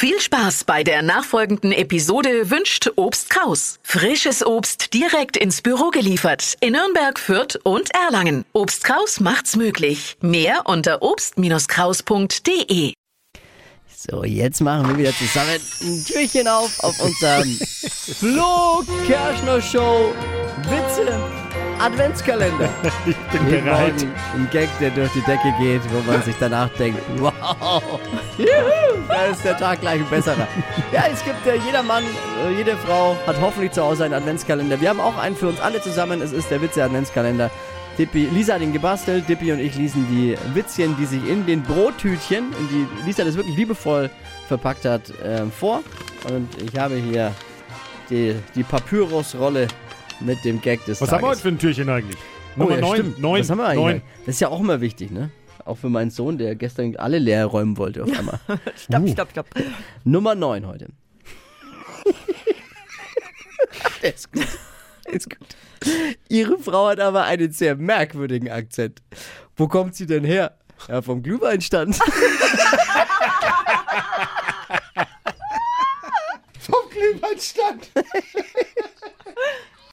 Viel Spaß bei der nachfolgenden Episode wünscht Obst Kraus. Frisches Obst direkt ins Büro geliefert in Nürnberg, Fürth und Erlangen. Obst Kraus macht's möglich. Mehr unter obst-kraus.de. So, jetzt machen wir wieder zusammen ein Türchen auf auf unserem Flo Kerschner Show Witze Adventskalender. Ich bin Wir bereit. Ein Gag, der durch die Decke geht, wo man sich danach denkt, wow, juhu, da ist der Tag gleich ein besserer. Ja, es gibt äh, jeder Mann, äh, jede Frau hat hoffentlich zu Hause einen Adventskalender. Wir haben auch einen für uns alle zusammen. Es ist der Witze Adventskalender. Dippi, Lisa hat ihn gebastelt, Dippi und ich lesen die Witzchen, die sich in den Brottütchen, in die Lisa das wirklich liebevoll verpackt hat, ähm, vor. Und ich habe hier die, die Papyrusrolle mit dem Gag des Was Tages. haben wir heute für ein Türchen eigentlich? Nummer Oh ja, 9. stimmt. 9. Was haben wir eigentlich? 9. Das ist ja auch immer wichtig, ne? Auch für meinen Sohn, der gestern alle leer räumen wollte auf einmal. Stopp, stopp, stopp. Nummer 9 heute. der ist gut. Der ist gut. Ihre Frau hat aber einen sehr merkwürdigen Akzent. Wo kommt sie denn her? Ja, vom Glühweinstand. Vom Glühweinstand.